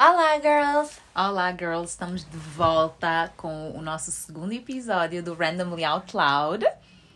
Olá, girls! Olá, girls! Estamos de volta com o nosso segundo episódio do Randomly Out Loud.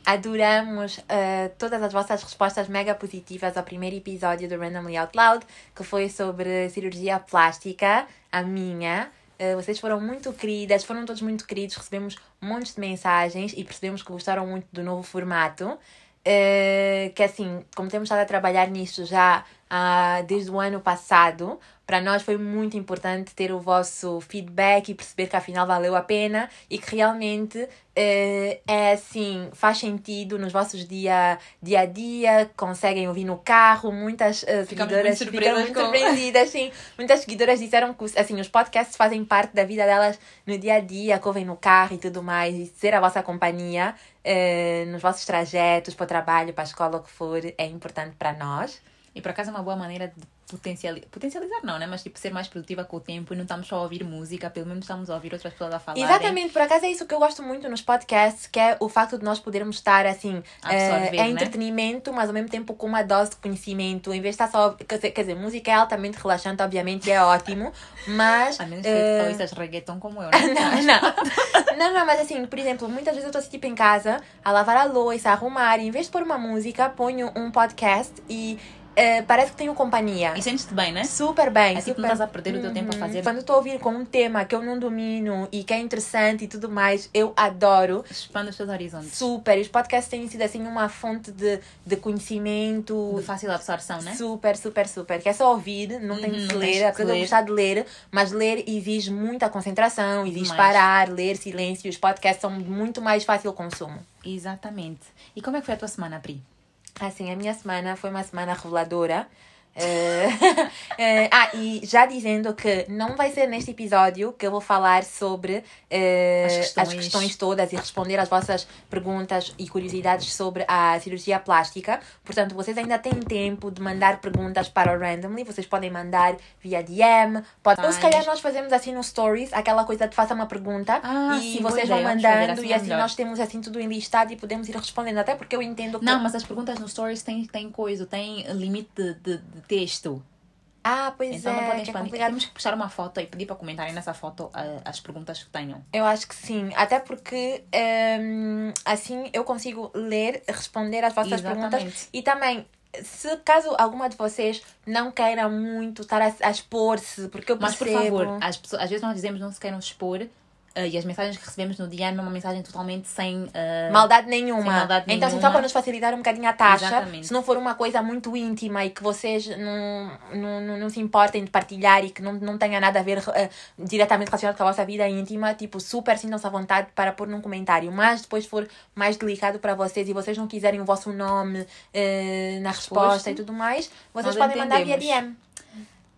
Adoramos uh, todas as vossas respostas mega positivas ao primeiro episódio do Randomly Out Loud, que foi sobre cirurgia plástica, a minha. Uh, vocês foram muito queridas, foram todos muito queridos, recebemos montes de mensagens e percebemos que gostaram muito do novo formato. Uh, que assim, como temos estado a trabalhar nisto já uh, desde o ano passado, para nós foi muito importante ter o vosso feedback e perceber que afinal valeu a pena e que realmente uh, é assim, faz sentido nos vossos dia, dia a dia, conseguem ouvir no carro, muitas uh, seguidoras muito ficaram muito surpreendidas, sim. Muitas seguidoras disseram que assim, os podcasts fazem parte da vida delas no dia a dia, que ouvem no carro e tudo mais, e ser a vossa companhia uh, nos vossos trajetos para o trabalho, para a escola, o que for, é importante para nós. E por acaso é uma boa maneira de potencializar, potencializar não, né? Mas tipo, ser mais produtiva com o tempo e não estamos só a ouvir música, pelo menos estamos a ouvir outras pessoas a falar. Exatamente, por acaso é isso que eu gosto muito nos podcasts, que é o facto de nós podermos estar assim, Absorver, é, é né? entretenimento, mas ao mesmo tempo com uma dose de conhecimento, em vez de estar só, quer dizer, quer dizer música é altamente relaxante, obviamente, e é ótimo, mas... A menos que uh... ouças reggaeton como eu, né? não, não. não, não, mas assim, por exemplo, muitas vezes eu estou assim, tipo em casa, a lavar a louça, a arrumar, e em vez de pôr uma música, ponho um podcast e Uh, parece que tenho companhia. E sentes-te bem, né? Super bem. É super... tipo, não estás a perder o teu tempo a fazer. Quando estou a ouvir com um tema que eu não domino e que é interessante e tudo mais, eu adoro. Expande os teus horizontes. Super. Os podcasts têm sido assim uma fonte de, de conhecimento. De fácil absorção, né? Super, super, super. Que é só ouvir, não tem Uhum, que não ler. Apesar que de eu ler. gostar de ler, mas ler exige muita concentração, exige Demais. parar, ler, silêncio. Os podcasts são muito mais fácil consumo. Exatamente. E como é que foi a tua semana, Pri? Assim, a minha semana foi uma semana reveladora. Eh, eh, ah, e já dizendo que não vai ser neste episódio que eu vou falar sobre eh, As as, questões. questões. todas e responder às vossas perguntas e curiosidades sobre a cirurgia plástica. Portanto, vocês ainda têm tempo de mandar perguntas para o Randomly. Vocês podem mandar via DM. Pode... Ou se calhar nós fazemos assim no Stories, aquela coisa de faça uma pergunta Ah, e sim, vocês vão mandando assim e assim melhor. nós temos assim tudo enlistado e podemos ir respondendo. Até porque eu entendo que Não, mas as perguntas no Stories têm, têm coisa, têm limite de, de texto. Ah, pois Então é, não podem é expandir. Temos que puxar uma foto e pedir para comentarem nessa foto ah, as perguntas que tenham. Eu acho que sim, até porque hum, assim eu consigo ler, responder às vossas Exatamente. perguntas e também. Se caso alguma de vocês não queira muito estar a, a expor-se, porque eu Mas por percebo... favor, as pessoas, às vezes nós dizemos não se queiram expor ah, e as mensagens que recebemos no DM é uma mensagem totalmente sem. ah, Maldade nenhuma. Sem maldade então, assim, só nenhuma. para nos facilitar um bocadinho a taxa, Exatamente. se não for uma coisa muito íntima e que vocês não, não, não, se importem de partilhar e que não, não tenha nada a ver eh, diretamente relacionado com a vossa vida íntima, tipo, super sintam-se à vontade para pôr num comentário. Mas depois for mais delicado para vocês e vocês não quiserem o vosso nome na resposta e tudo mais, vocês Nós podem mandar via entendemos. DM.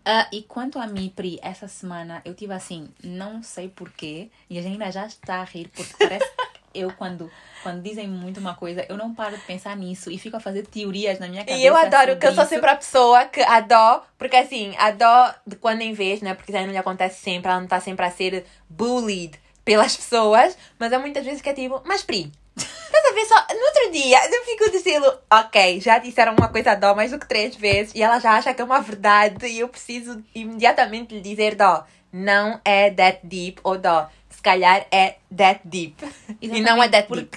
Ah, e quanto a mim, Pri, essa semana eu tive assim, não sei porquê, e a Janina já está a rir, porque parece que eu, quando, quando dizem muito uma coisa, eu não paro de pensar nisso e fico a fazer teorias na minha cabeça. E eu adoro que eu sou sempre a pessoa que a dó, porque assim, a dó de quando em vez, né? Porque isso aí não lhe acontece sempre, ela não está sempre a ser bullied pelas pessoas, mas há muitas vezes que é tipo, mas Pri, estás a ver só, no outro dia eu fico do estilo, ok, já disseram uma coisa a dó mais do que três vezes e ela já acha que é uma verdade e eu preciso imediatamente lhe dizer dó, não é that deep ou dó. Se calhar é that deep. E não é that deep.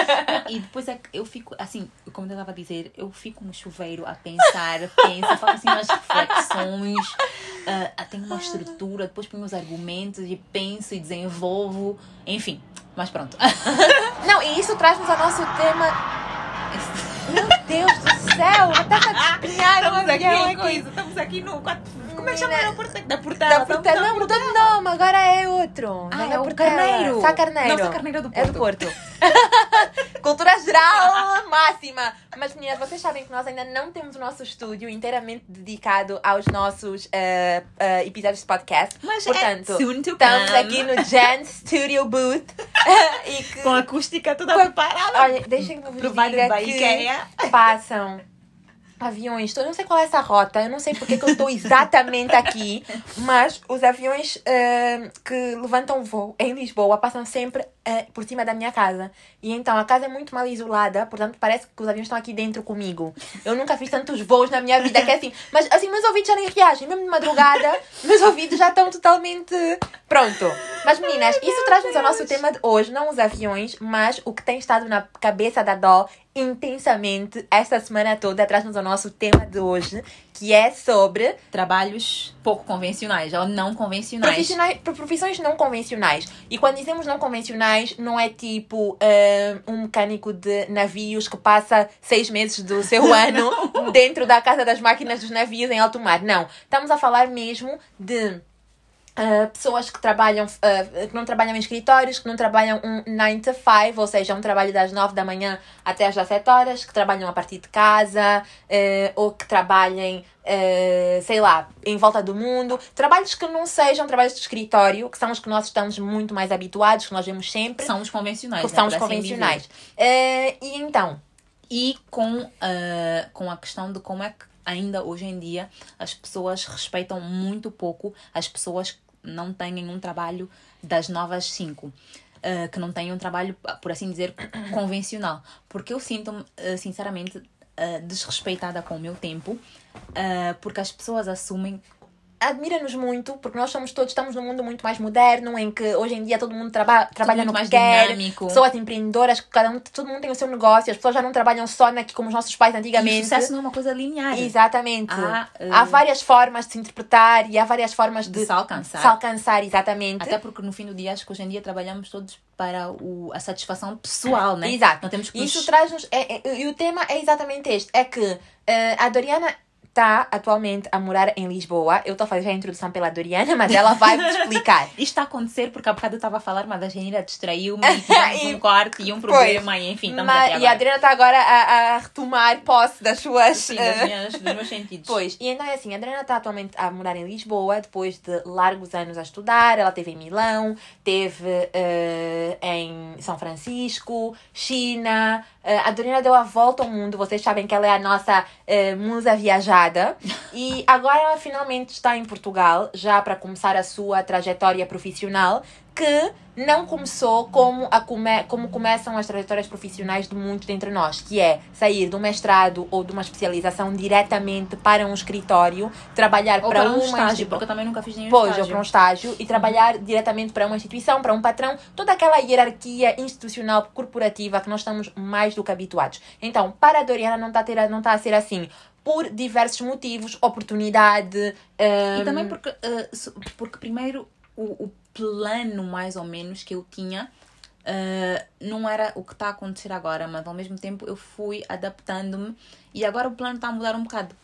e depois é que eu fico, assim, como eu estava a dizer, eu fico no chuveiro a pensar, penso, faço assim umas reflexões, ah, tenho uma estrutura, depois ponho os argumentos e penso e desenvolvo, enfim. Mas pronto. Não, e isso traz-nos ao nosso tema Deus do céu, estás a despenhar um avião aqui. estamos aqui no. Como é que chama? Da portada. Da Porta- Não, mudou de nome, agora é outro. Ah, Não é o Portela. Carneiro. Sá Carneiro. Não, Sá Carneiro é do É do Porto. Cultura geral máxima. Mas, meninas, vocês sabem que nós ainda não temos o nosso estúdio inteiramente dedicado aos nossos eh, eh, episódios de podcast. Mas Portanto, é soon to estamos come. aqui no Jen Studio Booth. que, Com a acústica toda Com- preparada. olha, deixem-me vos dizer by que IKEA. passam aviões. Eu não sei qual é essa rota, eu não sei porque que eu estou exatamente aqui, mas os aviões eh, que levantam voo em Lisboa passam sempre eh, por cima da minha casa. E então a casa é muito mal isolada, portanto parece que os aviões estão aqui dentro comigo. Eu nunca fiz tantos voos na minha vida que é assim. Mas assim, meus ouvidos já nem reagem. Mesmo de madrugada, meus ouvidos já estão totalmente. Pronto. Mas meninas, isso traz-nos ao nosso tema de hoje. Não os aviões, mas o que tem estado na cabeça da Dó intensamente esta semana toda traz-nos ao nosso tema de hoje, que é sobre Trabalhos pouco convencionais ou não convencionais. profissionais, profissões não convencionais. E quando dizemos não convencionais, não é tipo ah, um mecânico de navios que passa seis meses do seu ano dentro da casa das máquinas dos navios em alto mar. Não. Estamos a falar mesmo de Uh, pessoas que trabalham, uh, que não trabalham em escritórios, que não trabalham um 9 to 5, ou seja, um trabalho das 9 da manhã até às 17 horas, que trabalham a partir de casa, uh, ou que trabalhem, sei lá, em volta do mundo. Trabalhos que não sejam trabalhos de escritório, que são os que nós estamos muito mais habituados, que nós vemos sempre, São os convencionais. que né, são os assim convencionais. e então, E com, com a questão de como é que ainda hoje em dia as pessoas respeitam muito pouco as pessoas não têm um trabalho das novas cinco. ah, que não têm um trabalho, por assim dizer, convencional. Porque eu sinto-me, ah, sinceramente, ah, desrespeitada com o meu tempo, porque as pessoas assumem admira-nos muito, porque nós somos todos, estamos num mundo muito mais moderno, em que hoje em dia todo mundo traba trabalha muito no mais que quer, dinâmico. pessoas empreendedoras, cada um, todo mundo tem o seu negócio, as pessoas já não trabalham só aqui como os nossos pais E o antigamente. sucesso não é uma coisa linear. Exatamente. Há, eh, Há várias formas de se interpretar e há várias formas de, De se alcançar. se alcançar, exatamente. Até porque no fim do dia acho que hoje em dia trabalhamos todos para o, a satisfação pessoal, né? Exato. Não temos que Isso nos- traz-nos. É, é- e o tema é exatamente este: é que eh, a Doriana está atualmente a morar em Lisboa. Eu estou a fazer a introdução pela Doriana, mas ela vai me explicar. Isto está a acontecer porque há bocado eu estava a falar, mas a Genira distraiu-me e tivemos E- um corte e um problema e enfim, estamos Mas- aqui e a. Adriana está agora a, a retomar posse das suas. Sim, eh, das minhas, dos meus sentidos. Pois, e então é assim, a Adriana está atualmente a morar em Lisboa, depois de largos anos a estudar. Ela teve em Milão, teve eh, em São Francisco, China. Eh, a Adriana deu a volta ao mundo. Vocês sabem que ela é a nossa eh, musa viajada. E agora ela finalmente está em Portugal, já para começar a sua trajetória profissional, que não começou como, a come, como começam as trajetórias profissionais de muitos dentre nós, que é sair de um mestrado ou de uma especialização diretamente para um escritório, trabalhar Ou para, para um uma estágio, porque eu também nunca fiz nenhum Pois, ou estágio. para um estágio e trabalhar diretamente para uma instituição, para um patrão, toda aquela hierarquia institucional corporativa que nós estamos mais do que habituados. Então, para a Doriana não está a, ter, não está a ser assim. Por diversos motivos, oportunidade. E hum, também porque, eh, su- porque primeiro o, o plano mais ou menos que eu tinha eh, não era o que está a acontecer agora, mas ao mesmo tempo eu fui adaptando-me e agora o plano está a mudar um bocado.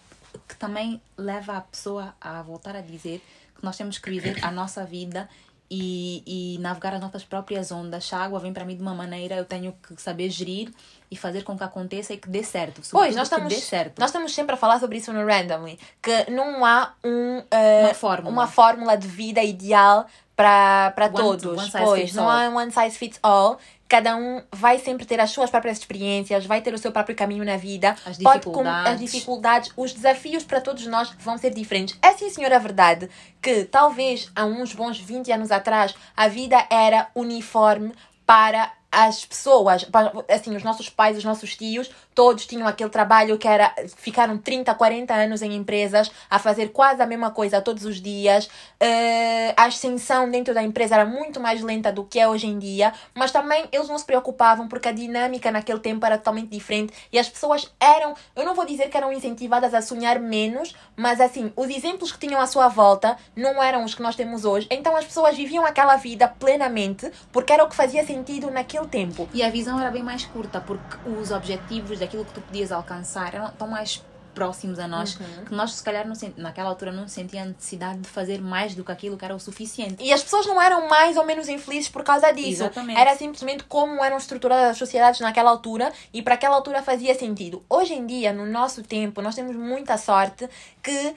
Que também leva a pessoa a voltar a dizer que nós temos que viver a nossa vida e, e navegar as nossas próprias ondas. A água vem para mim de uma maneira, eu tenho que saber gerir e fazer com que aconteça e que dê certo. Pois, nós estamos, nós estamos sempre a falar sobre isso no Randomly. Que não há um, eh, Uma fórmula. uma fórmula de vida ideal para One- todos. one pois, não all. há um one size fits all. Cada um vai sempre ter as suas próprias experiências, vai ter o seu próprio caminho na vida. As Pode com- dificuldades. as dificuldades, os desafios para todos nós vão ser diferentes. É sim, senhora, verdade que talvez há uns bons 20 anos atrás a vida era uniforme para as pessoas, assim, os nossos pais, os nossos tios, todos tinham aquele trabalho que era, ficaram 30, 40 anos em empresas a fazer quase a mesma coisa todos os dias. Eh, a ascensão dentro da empresa era muito mais lenta do que é hoje em dia, mas também eles não se preocupavam porque a dinâmica naquele tempo era totalmente diferente e as pessoas eram, eu não vou dizer que eram incentivadas a sonhar menos, mas assim, os exemplos que tinham à sua volta não eram os que nós temos hoje, então as pessoas viviam aquela vida plenamente porque era o que fazia sentido naquele tempo. E a visão era bem mais curta, porque os objetivos daquilo que tu podias alcançar eram tão mais próximos a nós Uhum. que nós, se calhar, não sent- naquela altura não sentíamos a necessidade de fazer mais do que aquilo que era o suficiente. E as pessoas não eram mais ou menos infelizes por causa disso. Exatamente. Era simplesmente como eram estruturadas as sociedades naquela altura e para aquela altura fazia sentido. Hoje em dia, no nosso tempo, nós temos muita sorte que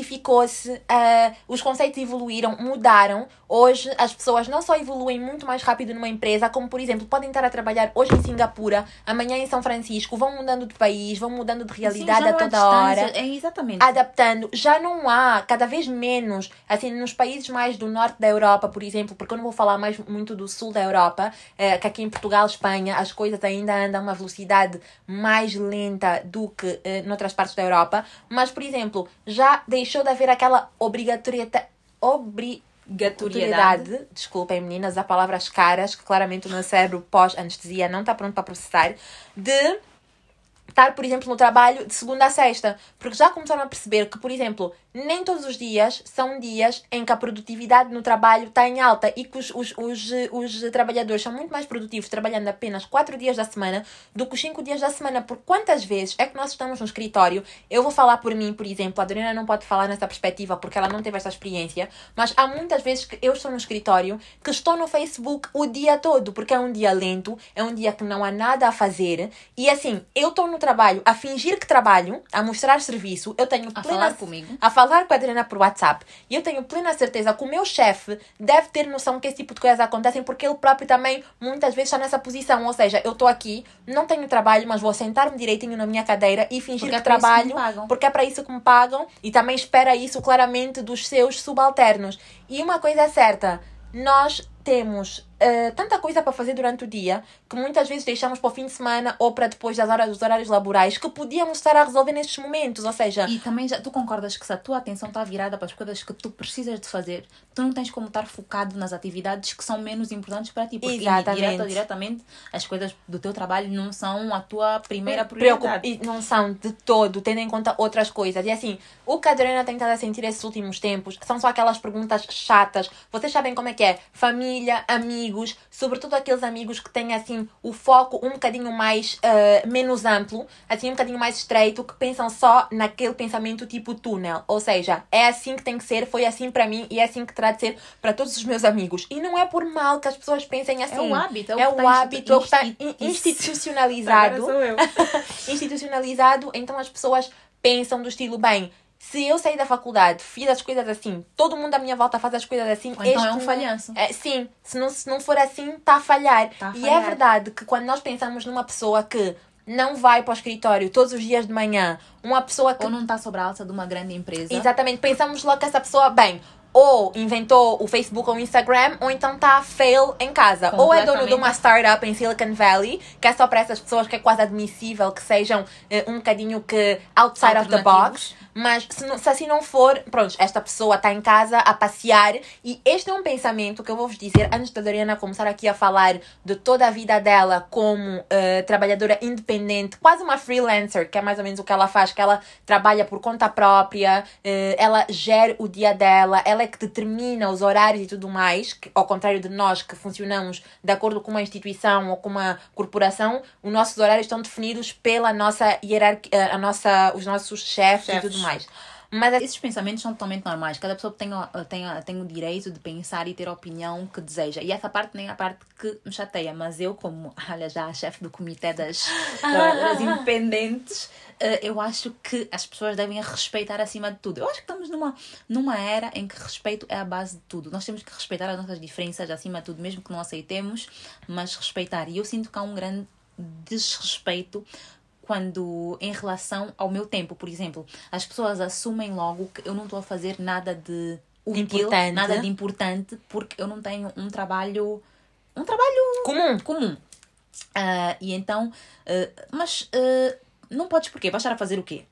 diversificou-se, ah, os conceitos evoluíram, mudaram. Hoje as pessoas não só evoluem muito mais rápido numa empresa, como por exemplo, podem estar a trabalhar hoje em Singapura, amanhã em São Francisco, vão mudando de país, vão mudando de realidade Sim, a todo da hora. É exatamente. adaptando. Já não há, cada vez menos, assim, nos países mais do norte da Europa, por exemplo, porque eu não vou falar mais muito do sul da Europa, eh, que aqui em Portugal, Espanha, as coisas ainda andam a uma velocidade mais lenta do que eh, noutras partes da Europa. Mas, por exemplo, já deixou de haver aquela obrigatoriedade. Obri obrigatoriedade, desculpem meninas, há palavras caras que claramente o meu cérebro pós-anestesia não está pronto para processar, de estar, por exemplo, no trabalho de segunda a sexta. Porque já começaram a perceber que, por exemplo, nem todos os dias são dias em que a produtividade no trabalho está em alta e que os, os, os, os trabalhadores são muito mais produtivos trabalhando apenas 4 dias da semana do que os 5 dias da semana. Por quantas vezes é que nós estamos no escritório? Eu vou falar por mim, por exemplo, a Adriana não pode falar nessa perspectiva porque ela não teve essa experiência, mas há muitas vezes que eu estou no escritório que estou no Facebook o dia todo porque é um dia lento, é um dia que não há nada a fazer e assim, eu estou no trabalho a fingir que trabalho, a mostrar serviço, eu tenho A plena falar comigo. a falar com a Adriana por WhatsApp. E eu tenho plena certeza que o meu chefe deve ter noção que esse tipo de coisas acontecem porque ele próprio também muitas vezes está nessa posição. Ou seja, eu estou aqui, não tenho trabalho, mas vou sentar-me direitinho na minha cadeira e fingir Porque é que que me trabalho pagam. porque é para isso que me pagam e também espera isso claramente dos seus subalternos. E uma coisa é certa, nós temos eh, tanta coisa para fazer durante o dia que muitas vezes deixamos para o fim de semana ou para depois das horas dos horários laborais que podíamos estar a resolver nestes momentos. Ou seja, E também já, tu concordas que se a tua atenção está virada para as coisas que tu precisas de fazer, tu não tens como estar focado nas atividades que são menos importantes para ti. Porque Exatamente. direta ou diretamente as coisas do teu trabalho não são a tua primeira Preocup- prioridade. E não são de todo, tendo em conta outras coisas. E assim, o que a Adriana tem estado a sentir esses últimos tempos são só aquelas perguntas chatas. Vocês sabem como é que é? Família, amigos, sobretudo aqueles amigos que têm assim o foco um bocadinho mais eh, menos amplo, assim um bocadinho mais estreito, que pensam só naquele pensamento tipo túnel. Ou seja, é assim que tem que ser, foi assim para mim e é assim que terá de ser para todos os meus amigos. E não é por mal que as pessoas pensem assim. É o hábito, é o é o hábito, é o que está insti- in- institucionalizado Agora sou eu. institucionalizado, então as pessoas pensam do estilo, bem, se eu sair da faculdade, fiz as coisas assim, todo mundo à minha volta faz as coisas assim, Ou então é um falhanço. É, sim, se não, se não for assim, está a falhar. Tá a E é falhar. verdade que quando nós pensamos numa pessoa que não vai para o escritório todos os dias de manhã, uma pessoa que Ou não está sobre a alça de uma grande empresa. Exatamente, pensamos logo que essa pessoa, bem, ou inventou o Facebook ou o Instagram, ou então está fail em casa. Ou é dono de uma startup em Silicon Valley, que é só para essas pessoas que é quase admissível que sejam eh, um bocadinho que outside of the box. Mas se, não- se assim não for, pronto, esta pessoa está em casa a passear. E este é um pensamento que eu vou vos dizer antes da Doriana começar aqui a falar de toda a vida dela como eh, trabalhadora independente, quase uma freelancer, que é mais ou menos o que ela faz, que ela trabalha por conta própria, eh, ela gera o dia dela, ela é que determina os horários e tudo mais, que, ao contrário de nós que funcionamos de acordo com uma instituição ou com uma corporação, os nossos horários estão definidos pela nossa hierarquia, a nossa, os nossos chefes e Chefes. tudo mais. Mas Esses pensamentos são totalmente normais. Cada pessoa tem, o- tem, tem o direito de pensar e ter a opinião que deseja. E essa parte nem é a parte que me chateia. Mas eu, como, olha, já a chefe do comitê das, das independentes, eh, eu acho que as pessoas devem respeitar acima de tudo. Eu acho que estamos numa, numa era em que respeito é a base de tudo. Nós temos que respeitar as nossas diferenças acima de tudo, mesmo que não aceitemos, mas respeitar. E eu sinto que há um grande desrespeito quando em relação ao meu tempo, por exemplo, as pessoas assumem logo que eu não estou a fazer nada de útil, Importante. nada de importante, porque eu não tenho um trabalho um trabalho comum. comum. Ah, e então, ah, mas ah, não podes porquê? Vais estar a fazer o quê?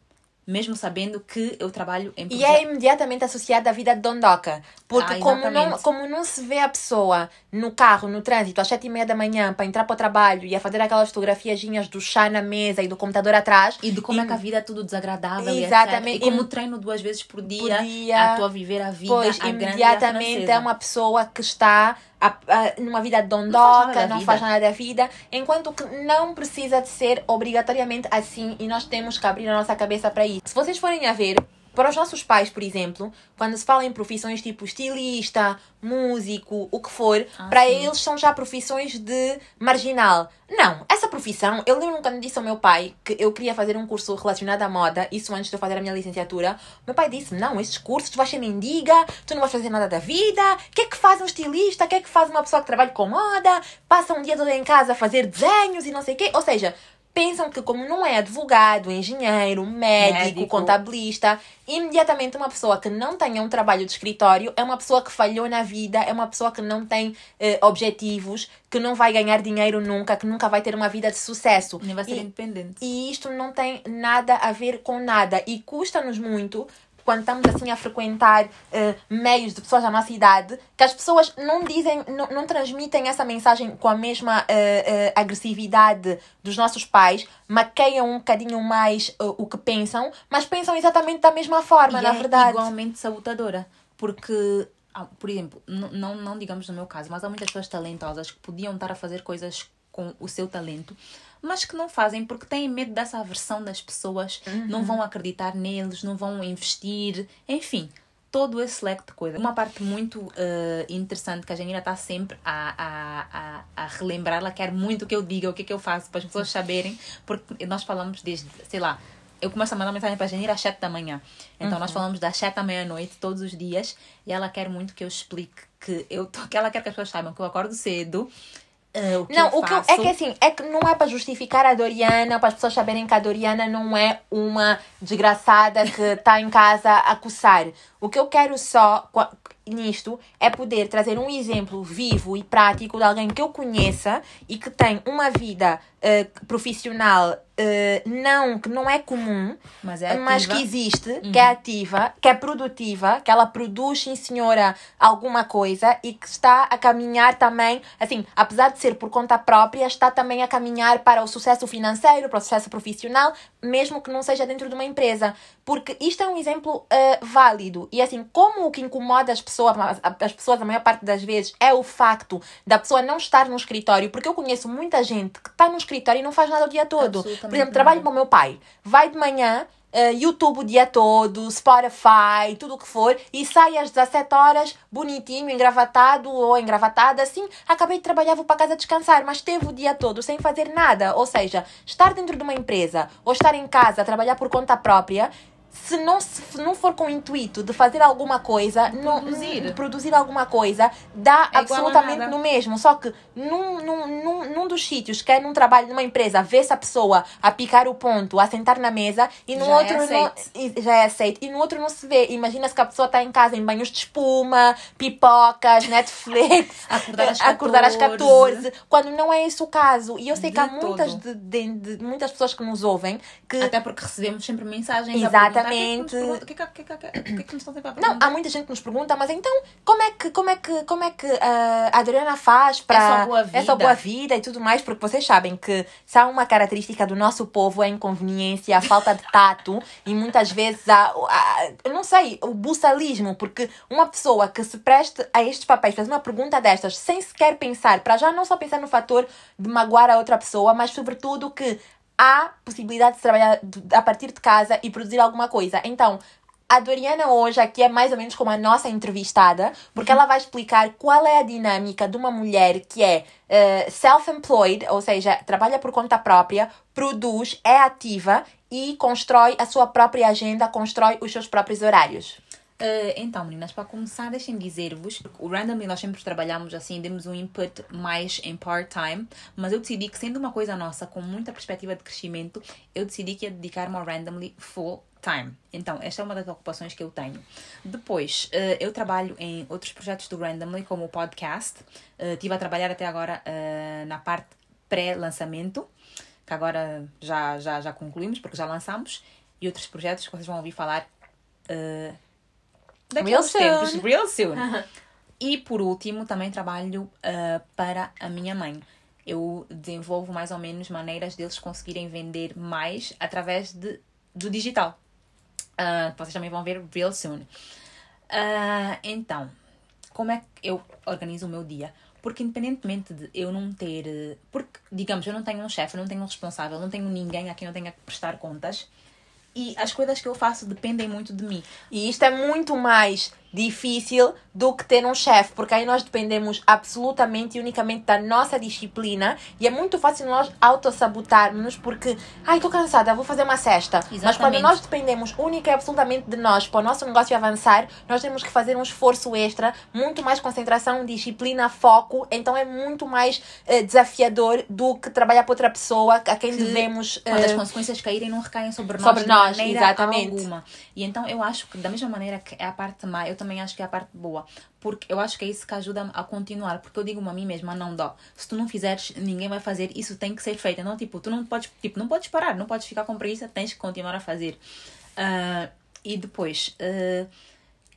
Mesmo sabendo que eu trabalho em E é imediatamente associada à vida de Dondoca. Porque Ah, como, não, como não se vê a pessoa no carro, no trânsito, às sete e meia da manhã, para entrar para o trabalho e a fazer aquelas fotografiazinhas do chá na mesa e do computador atrás. E de como é que a vida é tudo desagradável Exatamente. e. E como treino duas vezes por dia, Por dia. a tua viver a vida Pois, e à imediatamente é uma pessoa que está a- a- numa vida Não faz dondoca, nada da não faz nada da vida, enquanto que não precisa de ser obrigatoriamente assim e nós temos que abrir a nossa cabeça para isso. Se vocês forem a ver, para os nossos pais, por exemplo, quando se fala em profissões tipo estilista, músico, o que for, Ah, para sim. eles são já profissões de marginal. Não, essa profissão, eu lembro quando disse ao meu pai que eu queria fazer um curso relacionado à moda, isso antes de eu fazer a minha licenciatura, meu pai disse: Não, estes cursos tu vais ser mendiga, tu não vais fazer nada da vida, o que é que faz um estilista, o que é que faz uma pessoa que trabalha com moda, passa um dia todo em casa a fazer desenhos e não sei o quê. Ou seja, pensam que, como não é advogado, engenheiro, médico, Médico. contabilista, imediatamente uma pessoa que não tenha um trabalho de escritório é uma pessoa que falhou na vida, é uma pessoa que não tem eh, objetivos, que não vai ganhar dinheiro nunca, que nunca vai ter uma vida de sucesso. Nem vai ser E- independente. e isto não tem nada a ver com nada. E custa-nos muito, quando estamos assim a frequentar eh, meios de pessoas da nossa idade, que as pessoas não dizem, não, não transmitem essa mensagem com a mesma eh, eh, agressividade dos nossos pais, maqueiam um bocadinho mais o que pensam, mas pensam exatamente da mesma forma, E na é verdade. igualmente sabotadora. Porque, ah, por exemplo, não, não digamos no meu caso, mas há muitas pessoas talentosas que podiam estar a fazer coisas com o seu talento, mas que não fazem porque têm medo dessa aversão das pessoas, não vão acreditar neles, não vão investir, enfim. Todo esse leque de coisas. Uma parte muito eh, interessante que a Janira está sempre a, a, a, a relembrar, ela quer muito que eu diga o que é que eu faço para as pessoas saberem, porque nós falamos desde, sei lá, eu começo a mandar mensagem para a Janira às 7 da manhã. Então nós falamos das 7 da meia-noite todos os dias e ela quer muito que eu explique que eu tô, que ela quer que as pessoas saibam que eu acordo cedo. Eh, o que Não, o que eu- é que assim, é que não é para justificar a Doriana, para as pessoas saberem que a Doriana não é uma desgraçada que está em casa a coçar. O que eu quero só nisto é poder trazer um exemplo vivo e prático de alguém que eu conheça e que tem uma vida eh, profissional eh, não que não é comum, Mas é mas que existe, que é ativa, que é produtiva, que ela produz, sim senhora, alguma coisa e que está a caminhar também, assim, apesar de ser por conta própria, está também a caminhar para o sucesso financeiro, para o sucesso profissional, mesmo que não seja dentro de uma empresa. Porque isto é um exemplo eh, válido. E assim, como o que incomoda as pessoas, as pessoas a maior parte das vezes, é o facto da pessoa não estar no escritório, porque eu conheço muita gente que está no escritório e não faz nada o dia todo. Por exemplo, trabalho com o meu pai. Vai de manhã, eh, YouTube o dia todo, Spotify, tudo o que for, e sai às 17 horas, bonitinho, engravatado ou engravatada, assim, acabei de trabalhar, vou para casa descansar, mas teve o dia todo sem fazer nada. Ou seja, estar dentro de uma empresa ou estar em casa, trabalhar por conta própria. Se não, se não for com o intuito de fazer alguma coisa, não- Produzir. de produzir alguma coisa, dá É absolutamente no mesmo. Só que num, num, num, num dos sítios, que é num trabalho numa empresa, vê-se a pessoa a picar o ponto, a sentar na mesa, e no Já é outro não, aceito. e- já é aceito. E no outro não se vê. Imagina-se que a pessoa está em casa em banhos de espuma, pipocas, Netflix, Acordar às acordar às 14. 14, quando não é esse o caso. E eu sei que há De muitas, de, de- de- muitas pessoas que nos ouvem que Até porque recebemos sempre mensagens Exatamente. O que é que, o que, é que, é é nos estão sempre a Não, perguntar. há muita gente que nos pergunta, mas então como é que como é que como é que ah, a Adriana faz para É só boa vida. essa boa vida e tudo mais, porque vocês sabem que se há uma característica do nosso povo é a inconveniência, a falta de tato e muitas vezes a, a- eu não sei, o buçalismo, porque uma pessoa que se preste a estes papéis, faz uma pergunta destas sem sequer pensar, para já não só pensar no fator de magoar a outra pessoa, mas sobretudo que há possibilidade de trabalhar a partir de casa e produzir alguma coisa. Então, a Doriana hoje aqui é mais ou menos como a nossa entrevistada, porque ela vai explicar qual é a dinâmica de uma mulher que é eh, self-employed, ou seja, trabalha por conta própria, produz, é ativa e constrói a sua própria agenda, constrói os seus próprios horários. Uh, então, meninas, para começar, deixem dizer-vos, o Randomly nós sempre trabalhamos assim, demos um input mais em part-time, mas eu decidi que, sendo uma coisa nossa, com muita perspectiva de crescimento, eu decidi que ia dedicar-me ao Randomly full-time. Então, esta é uma das ocupações que eu tenho. Depois, uh, eu trabalho em outros projetos do Randomly, como o podcast. Uh, estive a trabalhar até agora uh, na parte pré-lançamento, que agora já, já, já concluímos, porque já lançamos, e outros projetos que vocês vão ouvir falar. Uh, daqui Real uns tempos, soon. real soon. e por último, também trabalho ah, para a minha mãe. Eu desenvolvo mais ou menos maneiras deles conseguirem vender mais através de, do digital. Que vocês também vão ver real soon. Ah, então, como é que eu organizo o meu dia? Porque independentemente de eu não ter. Porque, digamos, eu não tenho um chefe, não tenho um responsável, não tenho ninguém a quem eu tenha que prestar contas. E as coisas que eu faço dependem muito de mim. E isto é muito mais difícil do que ter um chefe, porque aí nós dependemos absolutamente e unicamente da nossa disciplina e é muito fácil nós autossabotarmos porque, ai, estou cansada, vou fazer uma cesta. Exatamente. Mas quando nós dependemos única e absolutamente de nós para o nosso negócio avançar, nós temos que fazer um esforço extra, muito mais concentração, disciplina, foco, então é muito mais uh, desafiador do que trabalhar para outra pessoa a quem que, devemos. Quando as consequências caírem, não recaem sobre nós. Sobre nós, exatamente. Alguma. E então eu acho que, da mesma maneira que é a parte má, eu também acho que é a parte boa. Porque eu acho que é isso que ajuda a continuar. Porque eu digo a mim mesma, não dó. Se tu não fizeres, ninguém vai fazer. Isso tem que ser feito. Então, tipo, tu não podes, tipo, não podes parar, não podes ficar com preguiça, tens que continuar a fazer. Uh, e depois, uh,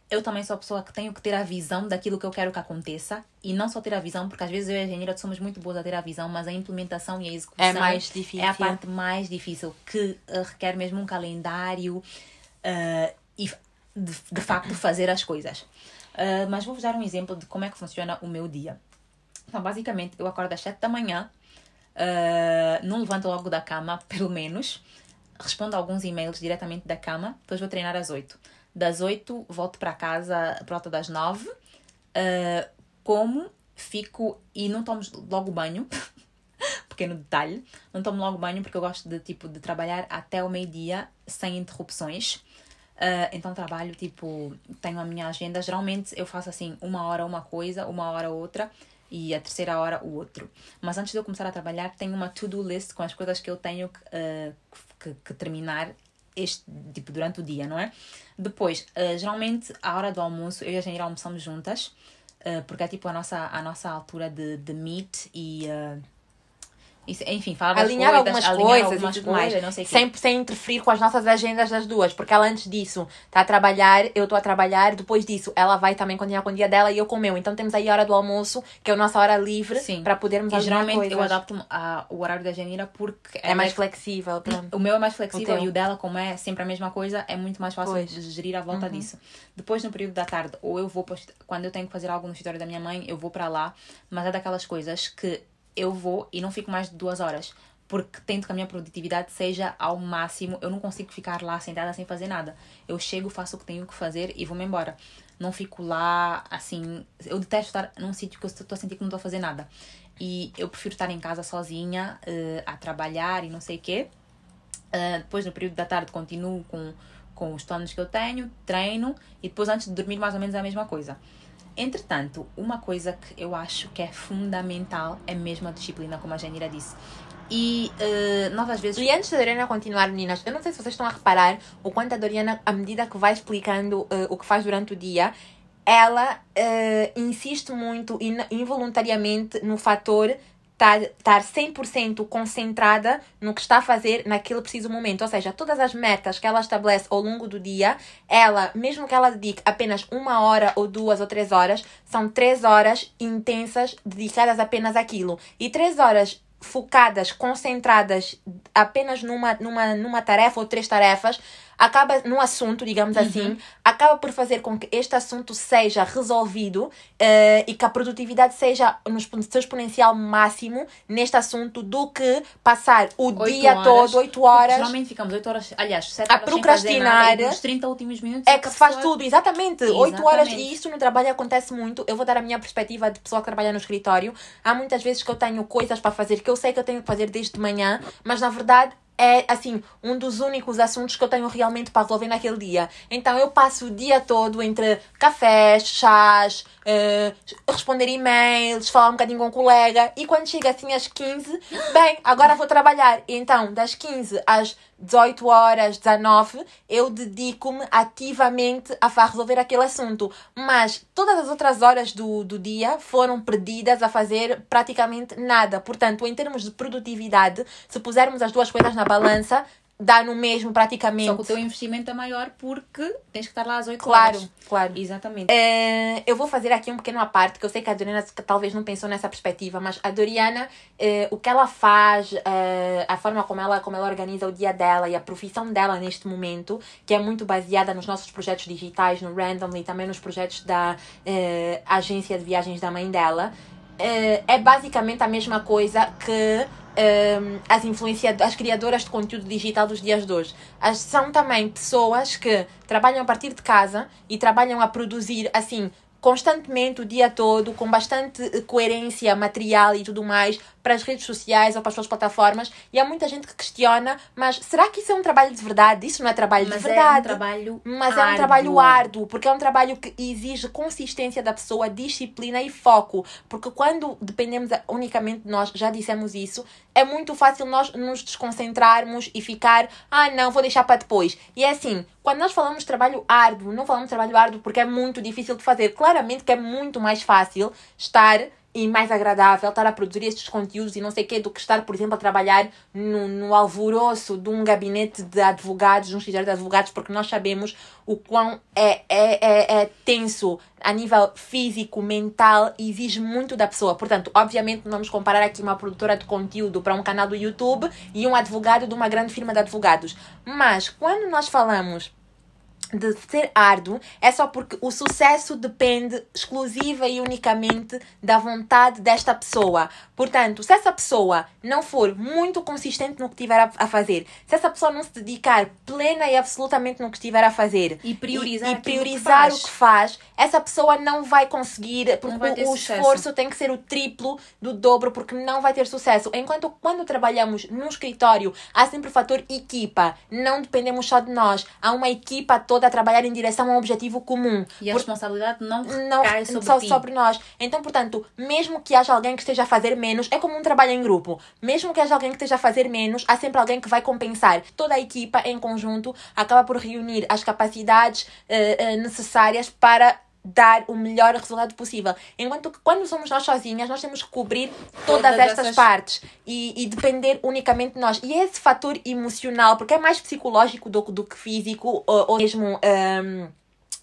eu também sou a pessoa que tenho que ter a visão daquilo que eu quero que aconteça. E não só ter a visão, porque às vezes eu e a engenheira somos muito boas a ter a visão, mas a implementação e a execução é, mais difícil. é a parte mais difícil, que uh, requer mesmo um calendário e de, de facto fazer as coisas. Uh, mas vou-vos dar um exemplo de como é que funciona o meu dia. Então, basicamente, eu acordo às 7 da manhã, uh, não levanto logo da cama, pelo menos, respondo alguns e-mails diretamente da cama, depois vou treinar às 8. Das 8, volto para casa por volta das 9, uh, ah, como, fico e não tomo logo banho, pequeno detalhe, não tomo logo banho porque eu gosto de, tipo, de trabalhar até o meio-dia sem interrupções. Uh, então trabalho, tipo, tenho a minha agenda. Geralmente eu faço assim, uma hora uma coisa, uma hora outra e a terceira hora o outro. Mas antes de eu começar a trabalhar, tenho uma to-do list com as coisas que eu tenho que, uh, que, que, terminar este, tipo, durante o dia, não é? Depois, uh, geralmente, a hora do almoço, eu e a Janeira almoçamos juntas, porque é tipo a nossa, a nossa altura de, de meet e enfim, falar alinhar coisas, algumas alinhar coisas algumas e mais. Não sei sem, sem interferir com as nossas agendas das duas. Porque ela antes disso está a trabalhar, eu estou a trabalhar, depois disso ela vai também continuar com o dia dela e eu com o meu. Então temos aí a hora do almoço, que é a nossa hora livre, para podermos e geralmente coisas. eu adapto a, o horário da Janira porque é, é mais, flexível. Pronto. O meu é mais flexível o e o dela, como é sempre a mesma coisa, é muito mais fácil pois. de gerir a volta uhum. disso. Depois, no período da tarde, ou eu vou, quando eu tenho que fazer algo no escritório da minha mãe, eu vou para lá, mas é daquelas coisas que eu vou e não fico mais de duas horas porque tento que a minha produtividade seja ao máximo. Eu não consigo ficar lá sentada sem fazer nada. Eu chego, faço o que tenho que fazer e vou-me embora. Não fico lá, assim. Eu detesto estar num sítio que eu estou a sentir que não estou a fazer nada. E eu prefiro estar em casa sozinha, uh, a trabalhar e não sei o quê. Uh, depois, no período da tarde, continuo com, com os planos que eu tenho, treino e depois, antes de dormir, mais ou menos a mesma coisa. Entretanto, uma coisa que eu acho que é fundamental é mesmo a disciplina, como a Janira disse. E uh, nós às vezes. E antes da Doriana continuar, meninas, eu não sei se vocês estão a reparar o quanto a Doriana, à medida que vai explicando uh, o que faz durante o dia, ela uh, insiste muito involuntariamente no fator estar 100% concentrada no que está a fazer naquele preciso momento. Ou seja, todas as metas que ela estabelece ao longo do dia, ela, mesmo que ela dedique apenas uma hora ou duas ou três horas, são três horas intensas dedicadas apenas àquilo. E três horas focadas, concentradas apenas numa, numa, numa tarefa ou três tarefas, acaba no assunto, digamos uhum. assim, acaba por fazer com que este assunto seja resolvido uh, e que a produtividade seja no seu exponencial máximo neste assunto do que passar o dia horas, todo, 8 horas. Geralmente ficamos 8 horas, aliás, 7 horas a procrastinar. Nos 30 últimos minutos. É que se faz tudo, exatamente. exatamente. 8 horas. E isso no trabalho acontece muito. Eu vou dar a minha perspectiva de pessoa que trabalha no escritório. Há muitas vezes que eu tenho coisas para fazer que eu sei que eu tenho que fazer desde manhã, mas na verdade é, assim, um dos únicos assuntos que eu tenho realmente para resolver naquele dia. Então eu passo o dia todo entre cafés, chás, uh, responder e-mails, falar um bocadinho com um colega. E quando chega assim às 15, bem, agora vou trabalhar. Então, das 15 às 18 horas, 19, eu dedico-me ativamente a resolver aquele assunto. Mas todas as outras horas do, do dia foram perdidas a fazer praticamente nada. Portanto, em termos de produtividade, se pusermos as duas coisas na balança, dá no mesmo praticamente. Só que o teu investimento é maior porque tens que estar lá às 8 claro, horas. Claro, claro. Exatamente. Uh, eu vou fazer aqui um pequeno aparte, que eu sei que a Doriana talvez não pensou nessa perspectiva, mas a Doriana, uh, o que ela faz, uh, a forma como ela, como ela organiza o dia dela e a profissão dela neste momento, que é muito baseada nos nossos projetos digitais, no Randomly, também nos projetos da agência de viagens da mãe dela, é basicamente a mesma coisa que um, as influenciadoras, as criadoras de conteúdo digital dos dias de hoje. As, são também pessoas que trabalham a partir de casa e trabalham a produzir, assim, constantemente o dia todo, com bastante coerência material e tudo mais, para as redes sociais ou para as suas plataformas. E há muita gente que questiona, mas será que isso é um trabalho de verdade? Isso não é trabalho Mas de verdade. é um trabalho Mas é um trabalho árduo, porque é um trabalho que exige consistência da pessoa, disciplina e foco. Porque quando dependemos unicamente de nós, já dissemos isso, é muito fácil nós nos desconcentrarmos e ficar, ah, não, vou deixar para depois. E é assim, quando nós falamos de trabalho árduo, não falamos de trabalho árduo porque é muito difícil de fazer. Claramente que é muito mais fácil estar e mais agradável estar a produzir estes conteúdos e não sei o quê do que estar, por exemplo, a trabalhar no, no alvoroço de um gabinete de advogados, de um escritório de advogados, porque nós sabemos o quão é, é, é, é tenso a nível físico, mental e exige muito da pessoa. Portanto, obviamente, não vamos comparar aqui uma produtora de conteúdo para um canal do YouTube e um advogado de uma grande firma de advogados. Mas quando nós falamos de ser árduo é só porque o sucesso depende exclusiva e unicamente da vontade desta pessoa. Portanto, se essa pessoa não for muito consistente no que estiver a, fazer, se essa pessoa não se dedicar plena e absolutamente no que estiver a fazer E priorizar e, e que priorizar faz. o que faz, essa pessoa não vai conseguir, porque vai o, o esforço tem que ser o triplo do dobro, porque não vai ter sucesso. Enquanto quando trabalhamos num escritório, há sempre o fator equipa, não dependemos só de nós, há uma equipa toda a trabalhar em direção a um objetivo comum E a Por- responsabilidade não não recai sobre só ti. sobre nós. Então, portanto, mesmo que haja alguém que esteja a fazer menos, é como um trabalho em grupo. Mesmo que haja alguém que esteja a fazer menos, há sempre alguém que vai compensar. Toda a equipa em conjunto acaba por reunir as capacidades eh, eh, necessárias para dar o melhor resultado possível. Enquanto que quando somos nós sozinhas, nós temos que cobrir todas, Todas estas essas- partes e, e depender unicamente de nós. E esse fator emocional, porque é mais psicológico do, do que físico ou, ou mesmo ehm,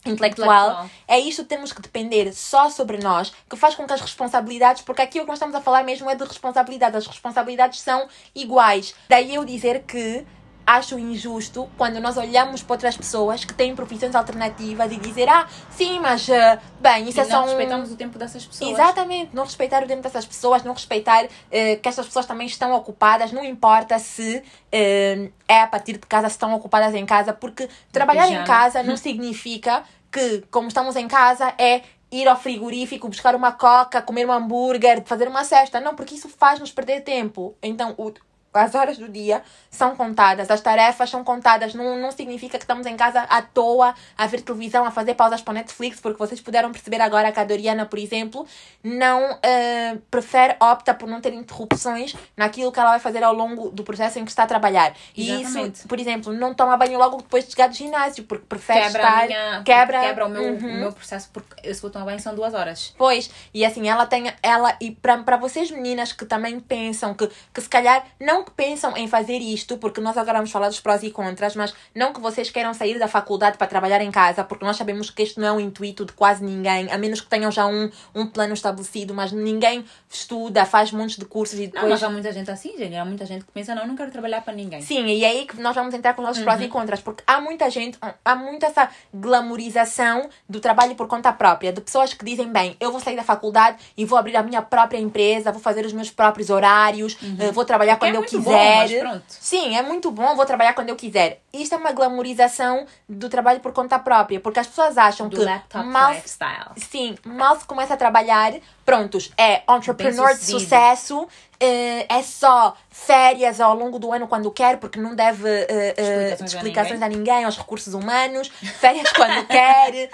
intelectual, Intelectual. é isto que temos que depender só sobre nós, que faz com que as responsabilidades, porque aqui o que nós estamos a falar mesmo é de responsabilidade, as responsabilidades são iguais. Daí eu dizer que acho injusto quando nós olhamos para outras pessoas que têm profissões alternativas e dizer, ah, sim, mas, eh, bem, isso E é só não respeitamos o tempo dessas pessoas. Exatamente, não respeitar o tempo dessas pessoas, não respeitar eh, que estas pessoas também estão ocupadas, não importa se eh, é a partir de casa, se estão ocupadas em casa, porque trabalhar em casa não significa que, como estamos em casa, é ir ao frigorífico, buscar uma coca, comer um hambúrguer, fazer uma cesta. Não, porque isso faz-nos perder tempo. Então, o, as horas do dia são contadas, as tarefas são contadas. Não, não significa que estamos em casa à toa, a ver televisão, a fazer pausas para o Netflix, porque vocês puderam perceber agora que a Doriana, por exemplo, não eh, prefere, opta por não ter interrupções naquilo que ela vai fazer ao longo do processo em que está a trabalhar. E Exatamente. isso, por exemplo, não toma banho logo depois de chegar do ginásio, porque prefere Quebra, estar. a minha, quebra- quebra o, meu, Uhum. o meu processo, porque eu se vou tomar banho são duas horas. Pois, e assim, ela tem. Ela, e para vocês meninas que também pensam que, que se calhar, não que pensam em fazer isto, porque nós agora vamos falar dos prós e contras, mas não que vocês queiram sair da faculdade para trabalhar em casa, porque nós sabemos que este não é o intuito de quase ninguém, a menos que tenham já um, um plano estabelecido, mas ninguém estuda, faz montes de cursos e Não, depois. mas há muita gente assim, gente. Há muita gente que pensa, não, eu não quero trabalhar para ninguém. Sim, e é aí que nós vamos entrar com os nossos prós e contras, porque há muita gente, há muito essa glamorização do trabalho por conta própria, de pessoas que dizem, bem, eu vou sair da faculdade e vou abrir a minha própria empresa, vou fazer os meus próprios horários, eh, vou trabalhar Que quando é eu muito bom, mas pronto. Sim, é muito bom, vou trabalhar quando eu quiser. Isto é uma glamorização do trabalho por conta própria, porque as pessoas acham Do que laptop mal lifestyle. Sim, mal se começa a trabalhar, prontos, é entrepreneur de sucesso, eh, é só férias ao longo do ano quando quer, porque não deve eh, eh, Explicações a explicações a ninguém, aos recursos humanos, férias quando quer.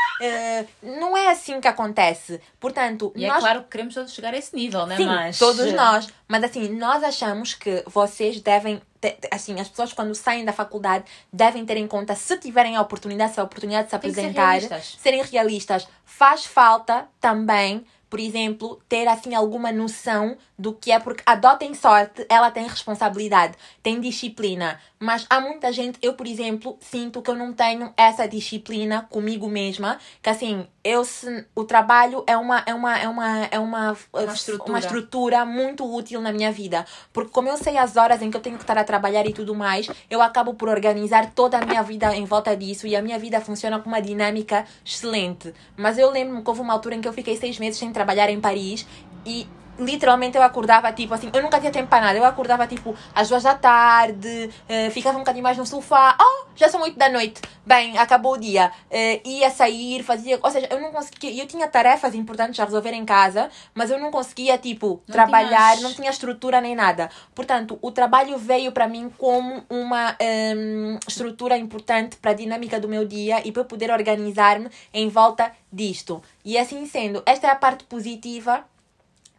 não é assim que acontece. Portanto, E é nós claro que queremos todos chegar a esse nível, né? Sim, mas... todos nós. Mas assim, nós achamos que vocês devem. Assim, as pessoas quando saem da faculdade devem ter em conta, se tiverem a oportunidade, se a oportunidade de se que ser apresentar, realistas. serem realistas. Faz falta também, por exemplo, ter assim alguma noção do que é, porque a dó tem sorte, ela tem responsabilidade, tem disciplina. Mas há muita gente, eu, por exemplo, sinto que eu não tenho essa disciplina comigo mesma, que assim, eu se, o trabalho é uma é uma é uma é uma, Uma estrutura. uma estrutura muito útil na minha vida, porque como eu sei as horas em que eu tenho que estar a trabalhar e tudo mais, eu acabo por organizar toda a minha vida em volta disso e a minha vida funciona com uma dinâmica excelente. Mas eu lembro-me que houve uma altura em que eu fiquei seis meses sem trabalhar em Paris e literalmente eu acordava tipo assim, eu nunca tinha tempo para nada, eu acordava tipo às duas da tarde, uh, ficava um bocadinho mais no sofá, oh, já são oito da noite, bem, acabou o dia, uh, ia sair, fazia, ou seja, eu não conseguia, eu tinha tarefas importantes a resolver em casa, mas eu não conseguia tipo não trabalhar, tinhas... não tinha estrutura nem nada, portanto, o trabalho veio para mim como uma um, ehm, estrutura importante para a dinâmica do meu dia e para eu poder organizar-me em volta disto, e assim sendo, esta é a parte positiva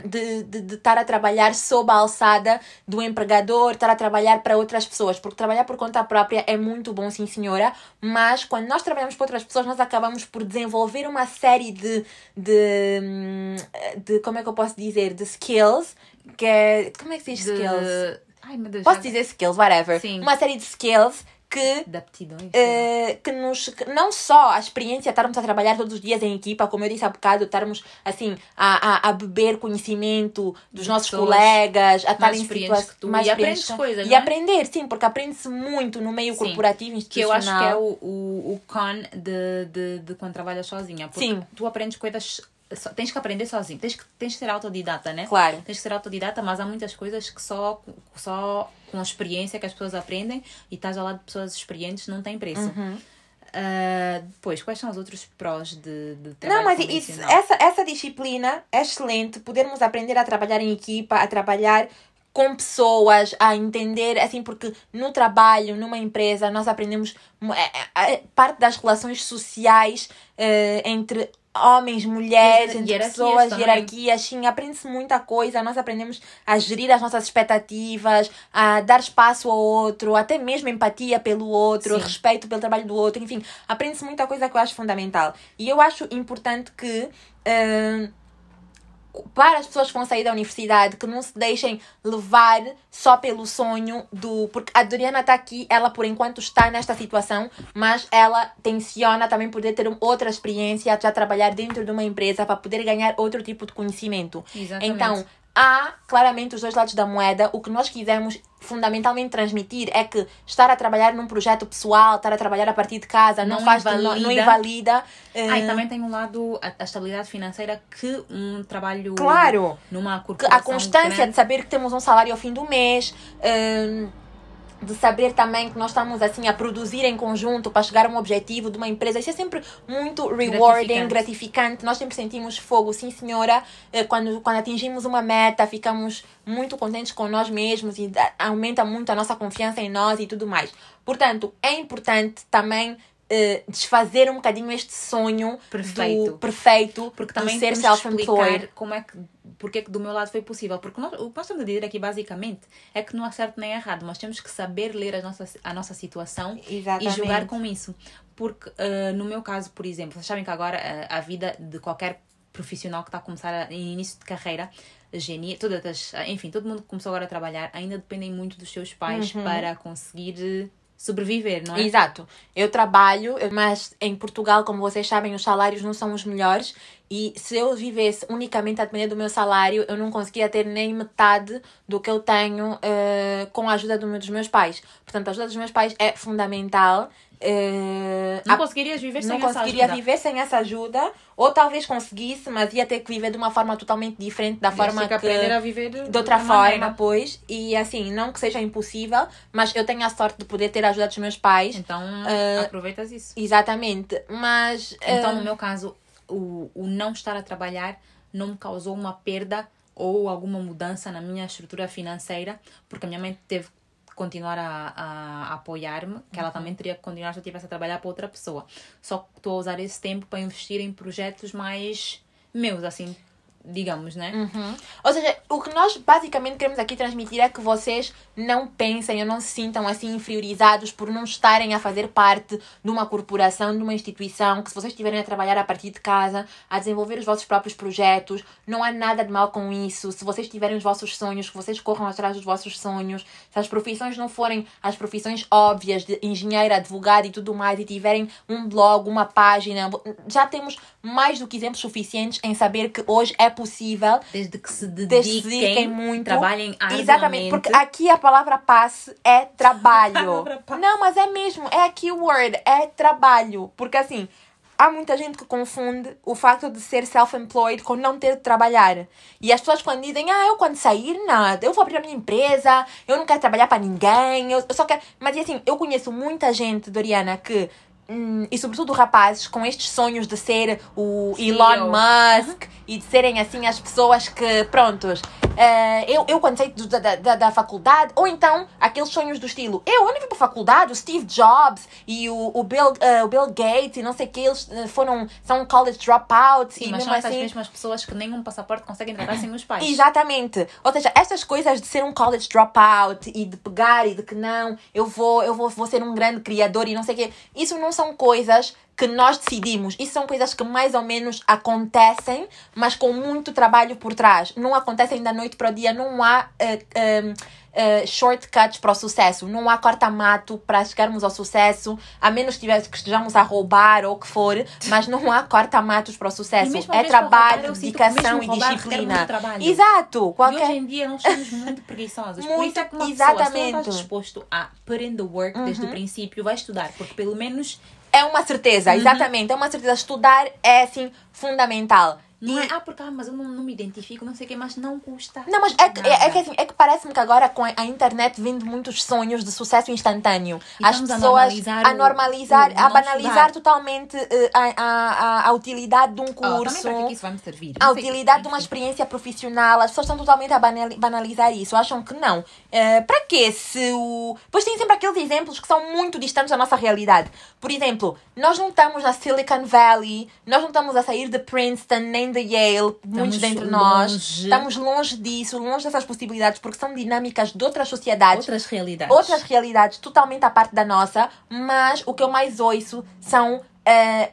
de, de, de, estar a trabalhar sob a alçada do empregador, estar a trabalhar para outras pessoas, porque trabalhar por conta própria é muito bom, sim senhora, mas quando nós trabalhamos para outras pessoas, nós acabamos por desenvolver uma série de, de, de como é que eu posso dizer, de skills, que é, como é que se diz skills? Ai, meu Deus, posso dizer skills, whatever. Sim. Uma série de skills que, de aptidões, uh, que nos que não só a experiência estarmos a trabalhar todos os dias em equipa, como eu disse há bocado, estarmos assim a, a, a beber conhecimento dos de nossos colegas, a estar em situações mais e aprendes coisas, e é? aprender, sim, porque aprende-se muito no meio sim, corporativo institucional. Que eu acho que é o, o, o con de, de, de quando trabalhas sozinha, porque sim. tu aprendes coisas tens que aprender sozinho, tens que, tens que ser autodidata, né? Claro. Tens que ser autodidata, mas há muitas coisas que só, só com a experiência que as pessoas aprendem e estás ao lado de pessoas experientes não tem preço. Uhum. Uh, depois, quais são os outros prós de, de trabalho Não, mas isso, essa, essa disciplina é excelente, podermos aprender a trabalhar em equipa, a trabalhar com pessoas, a entender, assim, porque no trabalho, numa empresa, nós aprendemos é, é, parte das relações sociais uh, entre homens, mulheres, entre pessoas, também. hierarquias, sim, aprende-se muita coisa. Nós aprendemos a gerir as nossas expectativas, a dar espaço ao outro, até mesmo empatia pelo outro, sim. respeito pelo trabalho do outro, enfim, aprende-se muita coisa que eu acho fundamental. E eu acho importante que. Uh, para as pessoas que vão sair da universidade, que não se deixem levar só pelo sonho do. Porque a Doriana está aqui, ela por enquanto está nesta situação, mas ela tenciona também poder ter outra experiência, já trabalhar dentro de uma empresa para poder ganhar outro tipo de conhecimento. Exatamente. Então, há claramente os dois lados da moeda. O que nós quisemos fundamentalmente transmitir é que estar a trabalhar num projeto pessoal, estar a trabalhar a partir de casa, não, não faz invalida. não, invalida. Ah, e também tem um lado, a, a, estabilidade financeira que um trabalho claro, numa corporação A constância grande. de saber que temos um salário ao fim do mês. Um, de saber também que nós estamos assim a produzir em conjunto para chegar a um objetivo de uma empresa. Isso é sempre muito rewarding, gratificante. gratificante. Nós sempre sentimos fogo, sim senhora. Eh, quando, quando atingimos uma meta, ficamos muito contentes com nós mesmos e aumenta muito a nossa confiança em nós e tudo mais. Portanto, é importante também Uh, desfazer um bocadinho este sonho perfeito, do, perfeito porque também ser self-employed. Como é que porque é que do meu lado foi possível. Porque nós, o que nós estamos a dizer aqui, basicamente, é que não há certo nem errado, mas temos que saber ler a nossa, a nossa situação Exatamente. e jogar com isso. Porque, uh, no meu caso, por exemplo, vocês sabem que agora uh, a vida de qualquer profissional que está a começar a, em início de carreira, genia, todas, enfim, todo mundo que começou agora a trabalhar ainda dependem muito dos seus pais uhum. para conseguir sobreviver, não é? Exato. Eu trabalho, mas em Portugal, como vocês sabem, os salários não são os melhores. E se eu vivesse unicamente a depender do meu salário, eu não conseguia ter nem metade do que eu tenho uh, com a ajuda do dos meus pais. Portanto, a ajuda dos meus pais é fundamental. Uh, não conseguirias viver sem essa ajuda? Não conseguiria viver sem essa ajuda. Ou talvez conseguisse, mas ia ter que viver de uma forma totalmente diferente da forma que... que aprender a viver de, de outra forma, maneira. pois. E assim, não que seja impossível, mas eu tenho a sorte de poder ter a ajuda dos meus pais. Então, uh, aproveitas isso. Exatamente. Mas... Então, no meu caso, o, o não estar a trabalhar não me causou uma perda ou alguma mudança na minha estrutura financeira, porque a minha mãe teve que continuar a, a, a apoiar-me, que ela uhum. também teria que continuar se eu estivesse a trabalhar para outra pessoa. Só que estou a usar esse tempo para investir em projetos mais meus, assim, digamos, né? Uhum. Ou seja, o que nós basicamente queremos aqui transmitir é que vocês não pensem ou não se sintam assim inferiorizados por não estarem a fazer parte de uma corporação, de uma instituição, que se vocês estiverem a trabalhar a partir de casa, a desenvolver os vossos próprios projetos, não há nada de mal com isso. Se vocês tiverem os vossos sonhos, que vocês corram atrás dos vossos sonhos, se as profissões não forem as profissões óbvias de engenheiro, advogado e tudo mais, e tiverem um blog, uma página, já temos mais do que exemplos suficientes em saber que hoje é possível. Desde que se dediquem, desde se dediquem muito. Trabalhem arduamente. Exatamente, porque aqui a palavra passe é trabalho. Não, mas é mesmo, é a keyword, é trabalho. Porque assim, há muita gente que confunde o facto de ser self-employed com não ter de trabalhar. E as pessoas quando dizem, ah, eu quando sair, nada, eu vou abrir a minha empresa, eu não quero trabalhar para ninguém, eu, eu só quero... Mas assim, eu conheço muita gente, Doriana, que Hum, e sobretudo rapazes com estes sonhos de ser o CEO. Elon Musk e de serem assim as pessoas que, prontos, eh, eu, eu quando saí da, da, da faculdade, ou então aqueles sonhos do estilo, eu, eu não vim para a faculdade, o Steve Jobs e o, o, Bill, eh, o Bill Gates e não sei o que, eles eh, foram, são college dropouts Sim, e mas mesmo são essas assim... mesmas pessoas que nenhum passaporte conseguem tratar sem os pais. Exatamente. Ou seja, estas coisas de ser um college dropout e de pegar e de que não, eu vou, eu vou, vou ser um grande criador e não sei o quê, isso não são coisas que nós decidimos. Isso são coisas que mais ou menos acontecem, mas com muito trabalho por trás. Não acontecem da noite para o dia, não há eh, eh, eh, shortcuts para o sucesso, não há corta-mato para chegarmos ao sucesso, a menos que estejamos a roubar ou o que for, mas não há corta-matos para o sucesso. É roubar, trabalho, que dedicação e roubar disciplina. Exato. E hoje Qualquer... em dia nós somos muito preguiçosos. Por Muito, isso é que uma pessoa, se não exatamente. estás disposto a put in the work desde o princípio, vai estudar. Porque pelo menos É uma certeza, Uhum. exatamente. É uma certeza. Estudar é, assim, fundamental. Não E- é, ah, porque ah, mas eu não, não me identifico, não sei o quê, mas não custa. Não, mas é que, é, é que assim, é que parece-me que agora com a internet vindo muitos sonhos de sucesso instantâneo. E As estamos a pessoas normalizar a o- normalizar, o a banalizar totalmente eh, a, a, a, utilidade de um Oh, também curso. para que é isso vai me servir? a Não utilidade de uma experiência profissional, as pessoas estão totalmente a banali- banalizar isso, acham que não. Eh, para quê se o. Pois tem sempre aqueles exemplos que são muito distantes da nossa realidade. Por exemplo, nós não estamos na Silicon Valley, nós não estamos a sair de Princeton nem de Yale, muitos dentre nós. Estamos longe disso, longe dessas possibilidades, porque são dinâmicas de outras sociedades Outras realidades. outras realidades totalmente à parte da nossa, mas o que eu mais ouço são eh,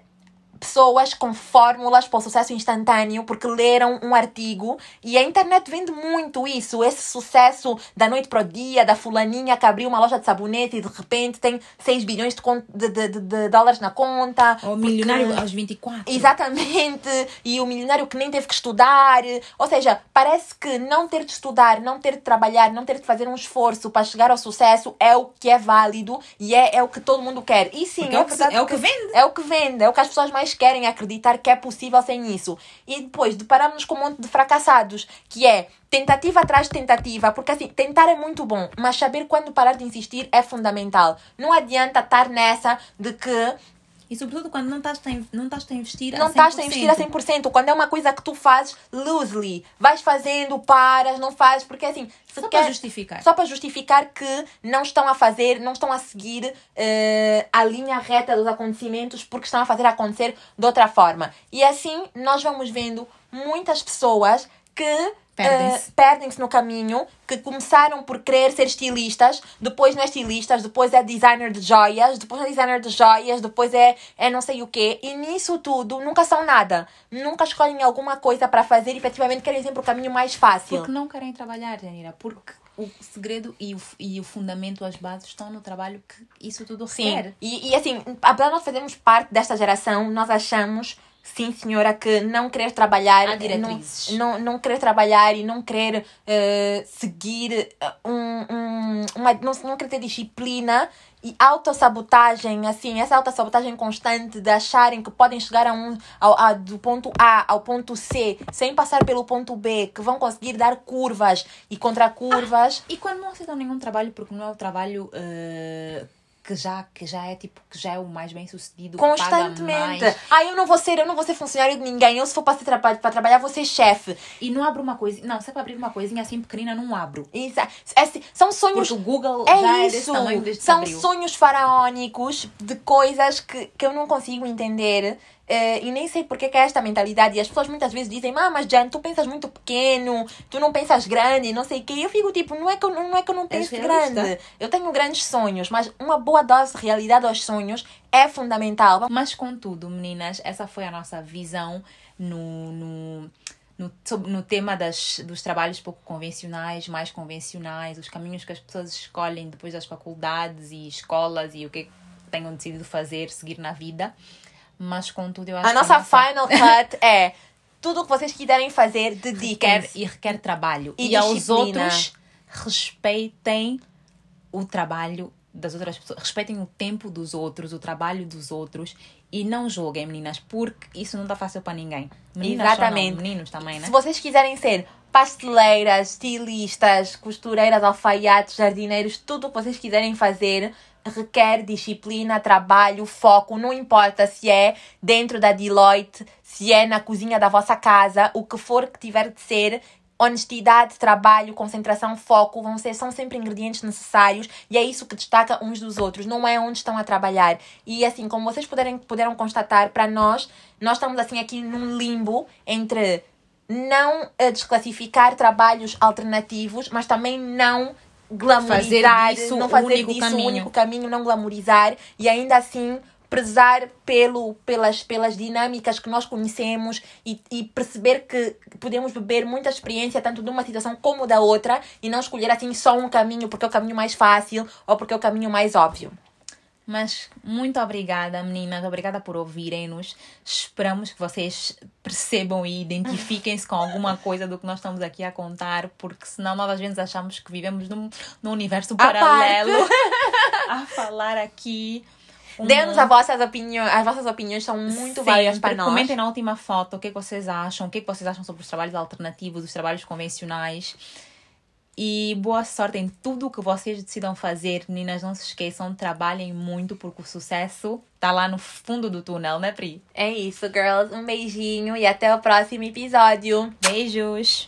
pessoas com fórmulas para o sucesso instantâneo porque leram um artigo e a internet vende muito isso, esse sucesso da noite para o dia, da fulaninha que abriu uma loja de sabonete e de repente tem 6 bilhões de, de, de- de- dólares na conta. Ou porque- milionário aos 24. Exatamente, e o milionário que nem teve que estudar. Ou seja, parece que não ter de estudar, não ter de trabalhar, não ter de fazer um esforço para chegar ao sucesso é o que é válido e é, é o que todo mundo quer. E sim, Porque é o que é o que vende. É o que vende, é o que as pessoas mais querem acreditar que é possível sem isso. E depois deparamos com um monte de fracassados, que é tentativa atrás de tentativa, porque assim, tentar é muito bom, mas saber quando parar de insistir é fundamental. Não adianta estar nessa de que E sobretudo quando não estás a, não estás a investir não a 100%. estás a investir a 100%. Quando é uma coisa que tu fazes loosely, vais fazendo, paras, não fazes, porque assim, se Só quer- para justificar. Só para justificar que não estão a fazer, não estão a seguir eh, a linha reta dos acontecimentos porque estão a fazer acontecer de outra forma. E assim nós vamos vendo muitas pessoas que Perdem-se. eh, perdem-se no caminho, que começaram por querer ser estilistas, depois não é estilistas, depois é designer de joias, depois é designer de joias, depois é, é não sei o quê. E nisso tudo nunca são nada. Nunca escolhem alguma coisa para fazer e efetivamente querem sempre o caminho mais fácil. Porque não querem trabalhar, Janira. Porque o segredo e o, e o fundamento, as bases estão no trabalho que isso tudo Sim. requer. E, e assim, apesar de nós fazermos parte desta geração, nós achamos, sim senhora, que não querer trabalhar. Há diretrizes. Não, não, não querer trabalhar e não querer eh, seguir eh, um, um, uma. Não, não querer ter disciplina e autossabotagem, assim, essa autossabotagem constante de acharem que podem chegar a um, ao, a- do ponto A ao ponto C sem passar pelo ponto B, que vão conseguir dar curvas e contra curvas. E quando não aceitam nenhum trabalho, porque não é o trabalho eh, que, já, que já é tipo, que já é o mais bem sucedido, Constantemente. Ah, eu não vou ser, eu não vou ser funcionário de ninguém. Eu se for para, ser traba- para trabalhar, vou ser chefe. e não abro uma coisa. Não, se é para abrir uma coisinha assim pequenina, não abro. Isso, é, assim, são sonhos. Porque o Google É já é desse isso. tamanho desde São abriu. sonhos faraónicos de coisas que, que eu não consigo entender. Eh, e nem sei porque que é esta mentalidade. E as pessoas muitas vezes dizem, ah, mas Jan, tu pensas muito pequeno, tu não pensas grande, não sei o quê. E eu fico tipo, não é que eu não, não, é que eu não penso realista. grande. Eu tenho grandes sonhos, mas uma boa dose de realidade aos sonhos é fundamental. Mas, contudo, meninas, essa foi a nossa visão no, no, no, no tema das, dos trabalhos pouco convencionais, mais convencionais, os caminhos que as pessoas escolhem depois das faculdades e escolas e o que tenham decidido fazer, seguir na vida. Mas, contudo, eu acho A que nossa final cut é tudo o que vocês quiserem fazer, requer, dediquem-se. e requer trabalho. E E, aos outros, respeitem o trabalho das outras pessoas, respeitem o tempo dos outros, o trabalho dos outros E não julguem, meninas, porque isso não tá fácil para ninguém. Meninas Exatamente. Meninos também, né? Se vocês quiserem ser pasteleiras, estilistas, costureiras, alfaiates, jardineiros, tudo o que vocês quiserem fazer requer disciplina, trabalho, foco, não importa se é dentro da Deloitte, se é na cozinha da vossa casa, o que for que tiver de ser, honestidade, trabalho, concentração, foco, vão ser, são sempre ingredientes necessários e é isso que destaca uns dos outros, não é onde estão a trabalhar. E assim, como vocês puderem, puderam constatar, para nós, nós estamos assim aqui num limbo entre não eh, desclassificar trabalhos alternativos, mas também não glamorizar, Fazer disso não o fazer único disso caminho. o único caminho, não glamorizar e ainda assim prezar pelo, pelas, pelas dinâmicas que nós conhecemos e, e perceber que podemos beber muita experiência tanto de uma situação como da outra e não escolher assim só um caminho porque é o caminho mais fácil ou porque é o caminho mais óbvio. Mas muito obrigada, meninas. Obrigada por ouvirem-nos. Esperamos que vocês percebam e identifiquem-se com alguma coisa do que nós estamos aqui a contar, porque senão nós às vezes achamos que vivemos num, num universo paralelo a falar aqui. um Dê-nos as vossas opiniões, as vossas opiniões são muito Sempre. válidas para nós. Comentem na última foto o que, é que vocês acham, o que, é que vocês acham sobre os trabalhos alternativos, os trabalhos convencionais. E boa sorte em tudo o que vocês decidam fazer. Meninas, não se esqueçam, trabalhem muito, porque o sucesso tá lá no fundo do túnel, né, Pri? É isso, girls. Um beijinho e até o próximo episódio. Beijos!